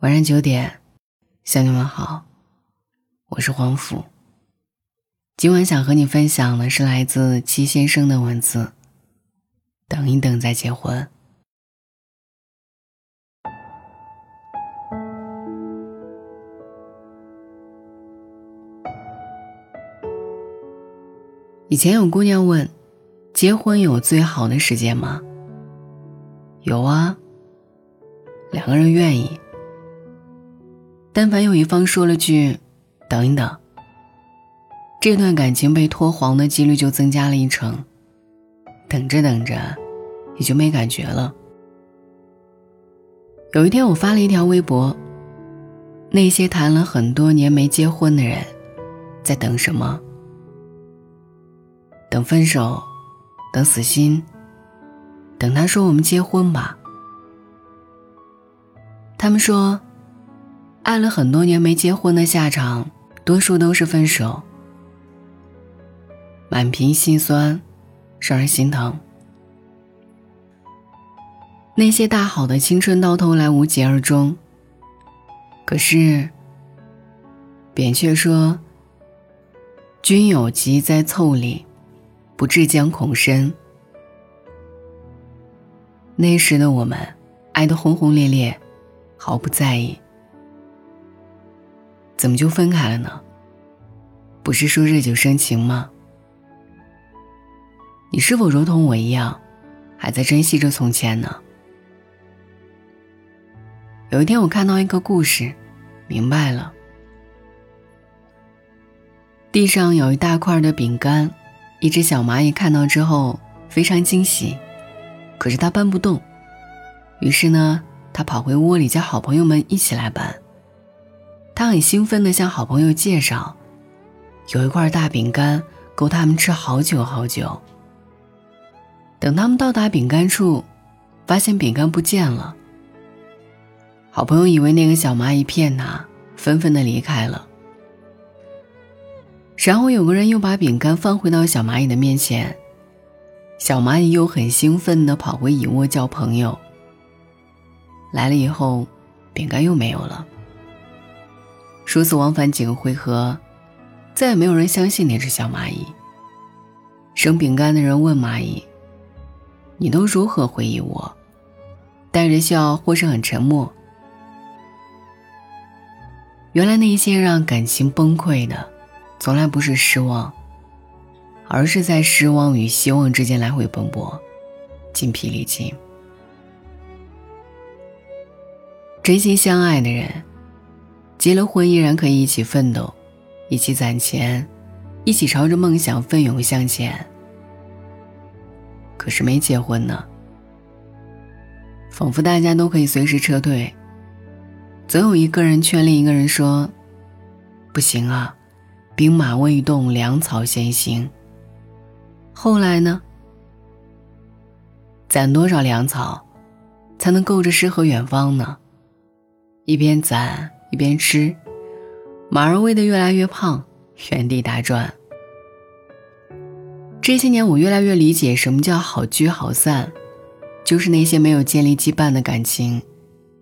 晚上九点，向你们好，我是黄甫。今晚想和你分享的是来自七先生的文字。等一等再结婚。以前有姑娘问：“结婚有最好的时间吗？”有啊，两个人愿意。但凡有一方说了句“等一等”，这段感情被拖黄的几率就增加了一成。等着等着，也就没感觉了。有一天，我发了一条微博：“那些谈了很多年没结婚的人，在等什么？等分手，等死心，等他说我们结婚吧。”他们说。爱了很多年没结婚的下场，多数都是分手，满屏心酸，让人心疼。那些大好的青春到头来无疾而终。可是，扁鹊说：“君有疾在腠理，不至将恐深。”那时的我们，爱得轰轰烈烈，毫不在意。怎么就分开了呢？不是说日久生情吗？你是否如同我一样，还在珍惜着从前呢？有一天，我看到一个故事，明白了。地上有一大块的饼干，一只小蚂蚁看到之后非常惊喜，可是它搬不动，于是呢，它跑回窝里叫好朋友们一起来搬。他很兴奋地向好朋友介绍，有一块大饼干够他们吃好久好久。等他们到达饼干处，发现饼干不见了。好朋友以为那个小蚂蚁骗他，纷纷的离开了。然后有个人又把饼干放回到小蚂蚁的面前，小蚂蚁又很兴奋地跑回蚁窝叫朋友。来了以后，饼干又没有了。数次往返几个回合，再也没有人相信那只小蚂蚁。生饼干的人问蚂蚁：“你都如何回忆我？”带着笑，或是很沉默。原来那些让感情崩溃的，从来不是失望，而是在失望与希望之间来回奔波，筋疲力尽。真心相爱的人。结了婚依然可以一起奋斗，一起攒钱，一起朝着梦想奋勇向前。可是没结婚呢，仿佛大家都可以随时撤退。总有一个人劝另一个人说：“不行啊，兵马未动，粮草先行。”后来呢？攒多少粮草，才能够着诗和远方呢？一边攒。一边吃，马儿喂得越来越胖，原地打转。这些年，我越来越理解什么叫好聚好散，就是那些没有建立羁绊的感情，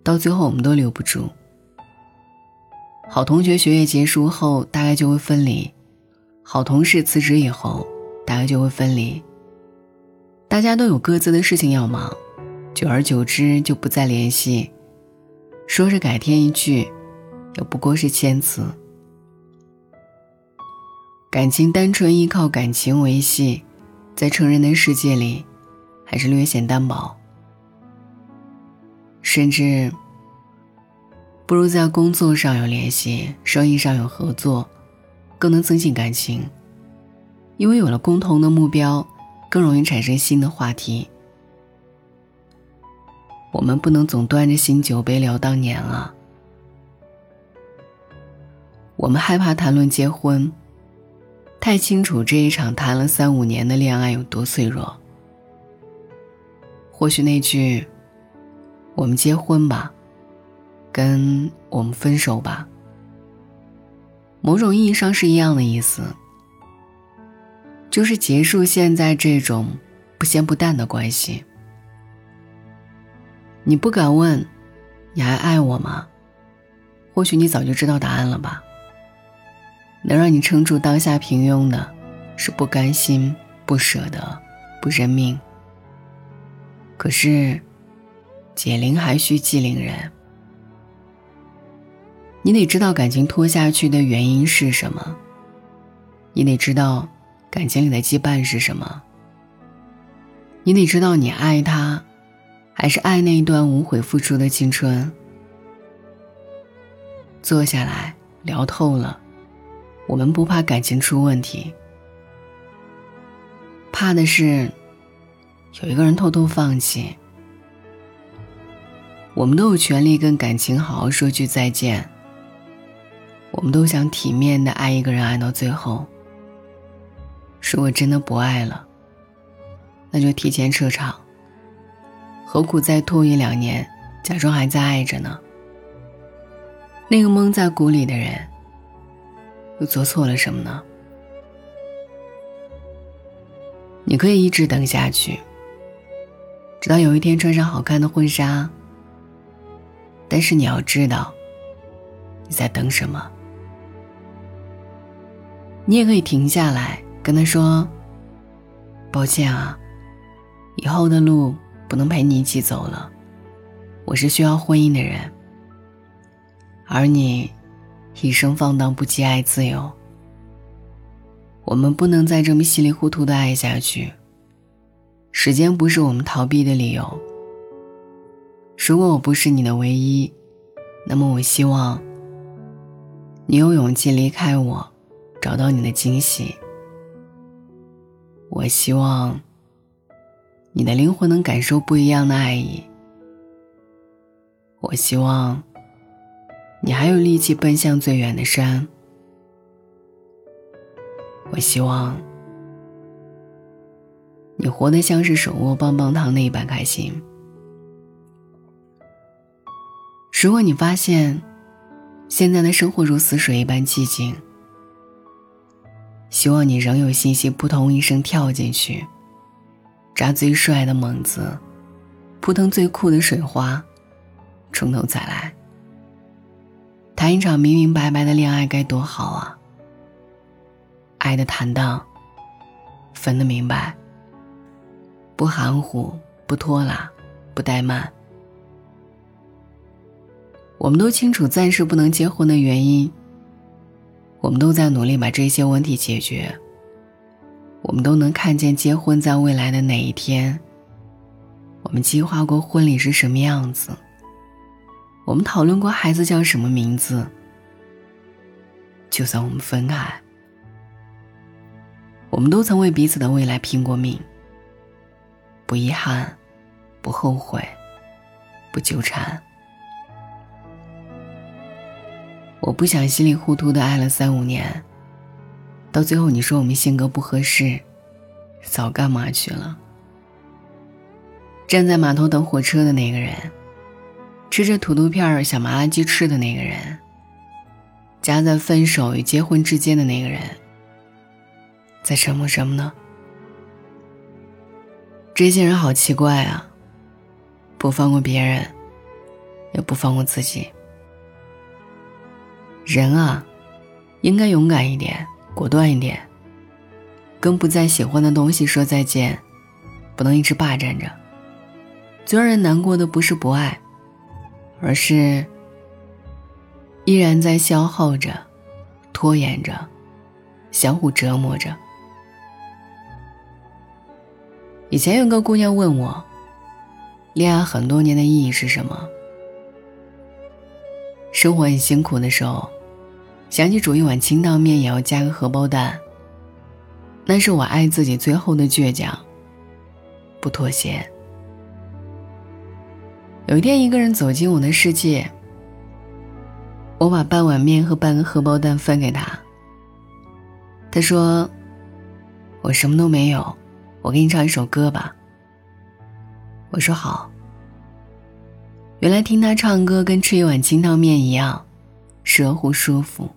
到最后我们都留不住。好同学学业结束后，大概就会分离；好同事辞职以后，大概就会分离。大家都有各自的事情要忙，久而久之就不再联系，说着改天一聚。也不过是谦词。感情单纯依靠感情维系，在成人的世界里，还是略显单薄。甚至不如在工作上有联系，生意上有合作，更能增进感情。因为有了共同的目标，更容易产生新的话题。我们不能总端着新酒杯聊当年啊。我们害怕谈论结婚，太清楚这一场谈了三五年的恋爱有多脆弱。或许那句“我们结婚吧”，跟“我们分手吧”，某种意义上是一样的意思，就是结束现在这种不咸不淡的关系。你不敢问，你还爱我吗？或许你早就知道答案了吧。能让你撑住当下平庸的，是不甘心、不舍得、不认命。可是，解铃还须系铃人。你得知道感情拖下去的原因是什么，你得知道感情里的羁绊是什么，你得知道你爱他，还是爱那一段无悔付出的青春。坐下来聊透了，我们不怕感情出问题，怕的是有一个人偷偷放弃。我们都有权利跟感情好好说句再见。我们都想体面的爱一个人，爱到最后。如果真的不爱了，那就提前撤场。何苦再拖一两年，假装还在爱着呢？那个蒙在鼓里的人，又做错了什么呢？你可以一直等下去，直到有一天穿上好看的婚纱。但是你要知道，你在等什么。你也可以停下来跟他说：“抱歉啊，以后的路不能陪你一起走了。我是需要婚姻的人，而你一生放荡不羁爱自由。我们不能再这么稀里糊涂的爱下去。时间不是我们逃避的理由。如果我不是你的唯一，那么我希望你有勇气离开我。”找到你的惊喜。我希望你的灵魂能感受不一样的爱意。我希望你还有力气奔向最远的山。我希望你活得像是手握棒棒糖那般开心。如果你发现现在的生活如死水一般寂静，希望你仍有信心，扑通一声跳进去，扎最帅的猛子，扑腾最酷的水花，从头再来，谈一场明明白白的恋爱该多好啊！爱的坦荡，分的明白，不含糊，不拖拉，不怠慢。我们都清楚，暂时不能结婚的原因。我们都在努力把这些问题解决。我们都能看见结婚在未来的哪一天。我们计划过婚礼是什么样子。我们讨论过孩子叫什么名字。就算我们分开，我们都曾为彼此的未来拼过命。不遗憾，不后悔，不纠缠。我不想稀里糊涂的爱了三五年，到最后你说我们性格不合适，早干嘛去了？站在码头等火车的那个人，吃着土豆片儿想麻辣鸡翅的那个人，夹在分手与结婚之间的那个人，在沉默什么呢？这些人好奇怪啊，不放过别人，也不放过自己。人啊，应该勇敢一点，果断一点。跟不再喜欢的东西说再见，不能一直霸占着。最让人难过的不是不爱，而是依然在消耗着、拖延着、相互折磨着。以前有个姑娘问我，恋爱很多年的意义是什么？生活很辛苦的时候。想起煮一碗清汤面也要加个荷包蛋，那是我爱自己最后的倔强。不妥协。有一天，一个人走进我的世界，我把半碗面和半个荷包蛋分给他。他说：“我什么都没有，我给你唱一首歌吧。”我说：“好。”原来听他唱歌跟吃一碗清汤面一样，热乎舒服。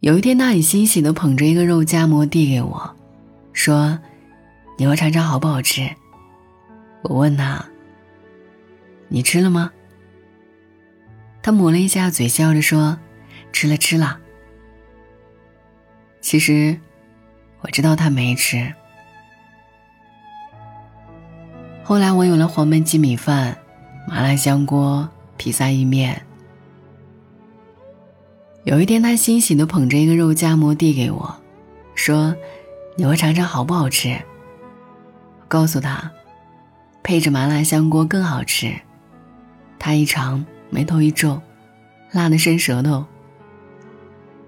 有一天，他很欣喜地捧着一个肉夹馍递给我，说：“你要尝尝好不好吃？”我问他：“你吃了吗？”他抹了一下嘴，笑着说：“吃了，吃了。”其实，我知道他没吃。后来我有了黄焖鸡米饭、麻辣香锅、披萨意面。有一天，他欣喜的捧着一个肉夹馍递给我，说：“你会尝尝好不好吃？”告诉他，配着麻辣香锅更好吃。他一尝，眉头一皱，辣得伸舌头。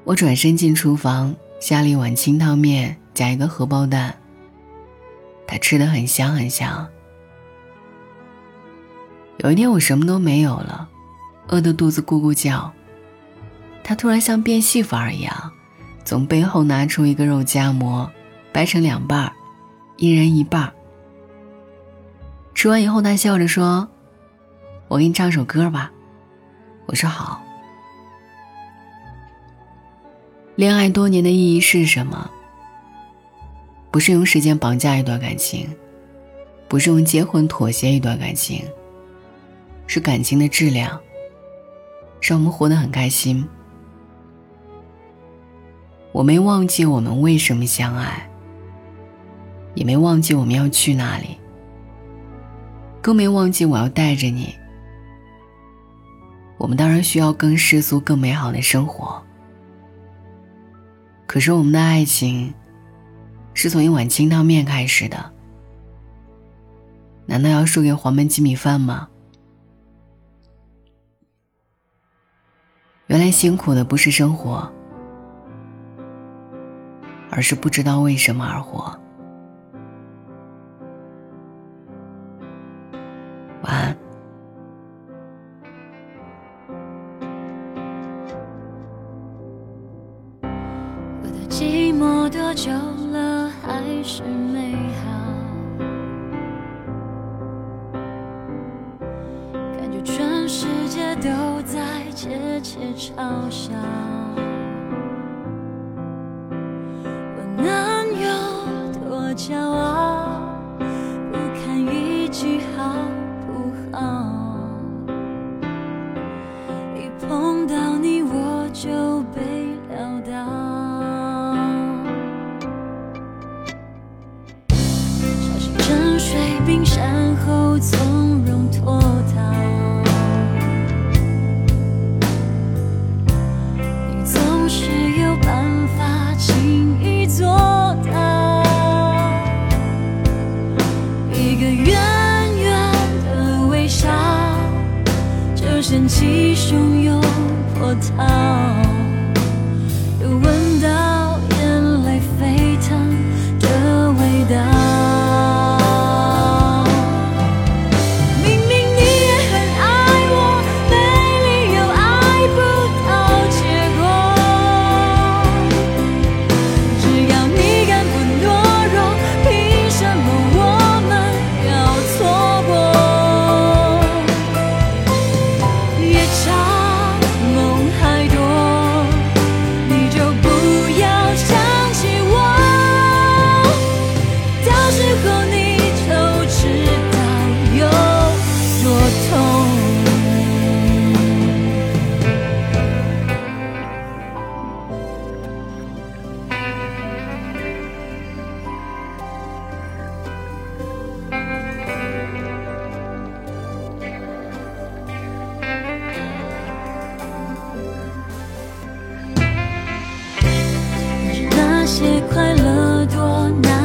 我转身进厨房。下了一碗清汤面，加一个荷包蛋。他吃的很香很香。有一天我什么都没有了，饿得肚子咕咕叫。他突然像变戏法一样，从背后拿出一个肉夹馍，掰成两半儿，一人一半儿。吃完以后，他笑着说：“我给你唱首歌吧。”我说好。恋爱多年的意义是什么？不是用时间绑架一段感情，不是用结婚妥协一段感情，是感情的质量，让我们活得很开心。我没忘记我们为什么相爱，也没忘记我们要去哪里，更没忘记我要带着你。我们当然需要更世俗、更美好的生活。可是我们的爱情，是从一碗清汤面开始的，难道要输给黄焖鸡米饭吗？原来辛苦的不是生活，而是不知道为什么而活。有波快乐多难。